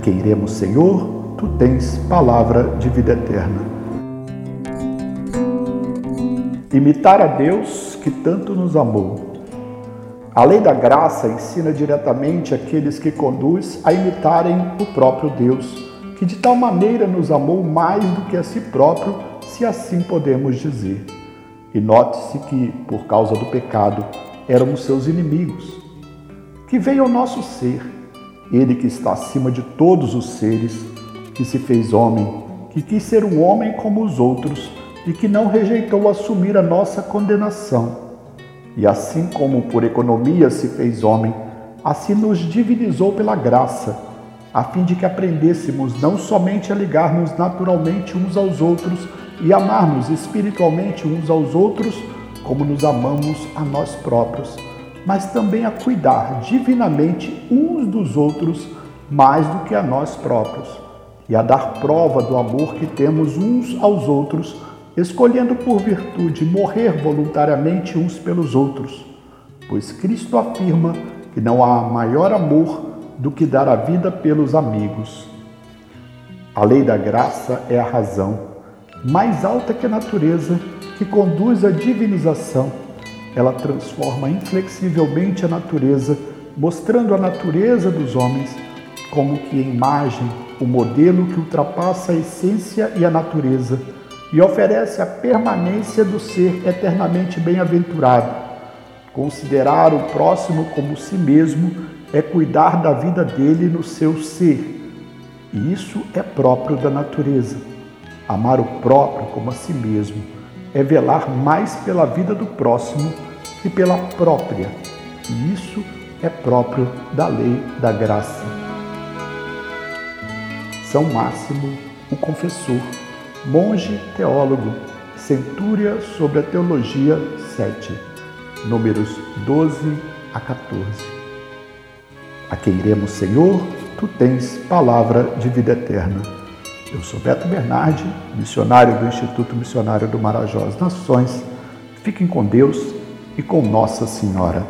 quem iremos, Senhor, tu tens palavra de vida eterna. Imitar a Deus que tanto nos amou. A lei da graça ensina diretamente aqueles que conduz a imitarem o próprio Deus, que de tal maneira nos amou mais do que a si próprio, se assim podemos dizer. E note-se que, por causa do pecado, éramos seus inimigos. Que veio ao nosso ser, ele que está acima de todos os seres, que se fez homem, que quis ser um homem como os outros e que não rejeitou assumir a nossa condenação. E assim como por economia se fez homem, assim nos divinizou pela graça, a fim de que aprendêssemos não somente a ligar-nos naturalmente uns aos outros e amarmos espiritualmente uns aos outros, como nos amamos a nós próprios mas também a cuidar divinamente uns dos outros mais do que a nós próprios, e a dar prova do amor que temos uns aos outros, escolhendo por virtude morrer voluntariamente uns pelos outros, pois Cristo afirma que não há maior amor do que dar a vida pelos amigos. A lei da graça é a razão, mais alta que a natureza, que conduz à divinização ela transforma inflexivelmente a natureza, mostrando a natureza dos homens como que imagem, o modelo que ultrapassa a essência e a natureza e oferece a permanência do ser eternamente bem-aventurado. Considerar o próximo como si mesmo é cuidar da vida dele no seu ser. E isso é próprio da natureza. Amar o próprio como a si mesmo é velar mais pela vida do próximo que pela própria. E isso é próprio da lei da graça. São Máximo, o confessor, monge teólogo, centúria sobre a teologia 7, números 12 a 14. A quem iremos, Senhor, tu tens palavra de vida eterna. Eu sou Beto Bernardi, missionário do Instituto Missionário do Marajó às Nações. Fiquem com Deus e com Nossa Senhora.